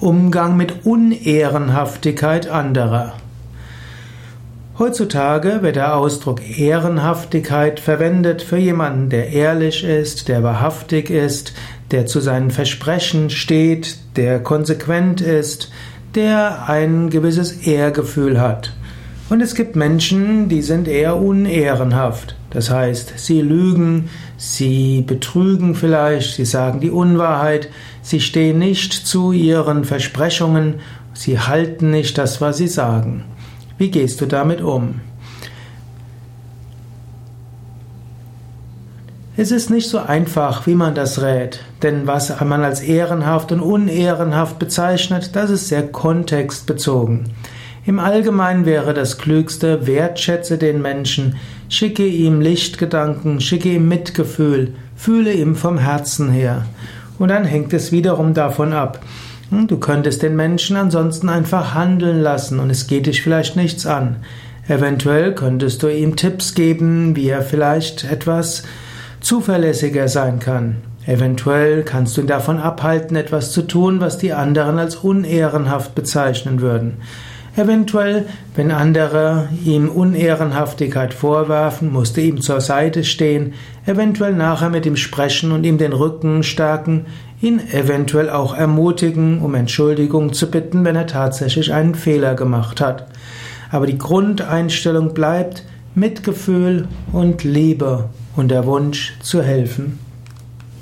Umgang mit Unehrenhaftigkeit anderer. Heutzutage wird der Ausdruck Ehrenhaftigkeit verwendet für jemanden, der ehrlich ist, der wahrhaftig ist, der zu seinen Versprechen steht, der konsequent ist, der ein gewisses Ehrgefühl hat. Und es gibt Menschen, die sind eher unehrenhaft. Das heißt, sie lügen, sie betrügen vielleicht, sie sagen die Unwahrheit, sie stehen nicht zu ihren Versprechungen, sie halten nicht das, was sie sagen. Wie gehst du damit um? Es ist nicht so einfach, wie man das rät, denn was man als ehrenhaft und unehrenhaft bezeichnet, das ist sehr kontextbezogen. Im Allgemeinen wäre das Klügste, wertschätze den Menschen, schicke ihm Lichtgedanken, schicke ihm Mitgefühl, fühle ihm vom Herzen her. Und dann hängt es wiederum davon ab. Hm, du könntest den Menschen ansonsten einfach handeln lassen und es geht dich vielleicht nichts an. Eventuell könntest du ihm Tipps geben, wie er vielleicht etwas zuverlässiger sein kann. Eventuell kannst du ihn davon abhalten, etwas zu tun, was die anderen als unehrenhaft bezeichnen würden. Eventuell, wenn andere ihm Unehrenhaftigkeit vorwerfen, musste ihm zur Seite stehen, eventuell nachher mit ihm sprechen und ihm den Rücken stärken, ihn eventuell auch ermutigen, um Entschuldigung zu bitten, wenn er tatsächlich einen Fehler gemacht hat. Aber die Grundeinstellung bleibt Mitgefühl und Liebe und der Wunsch zu helfen.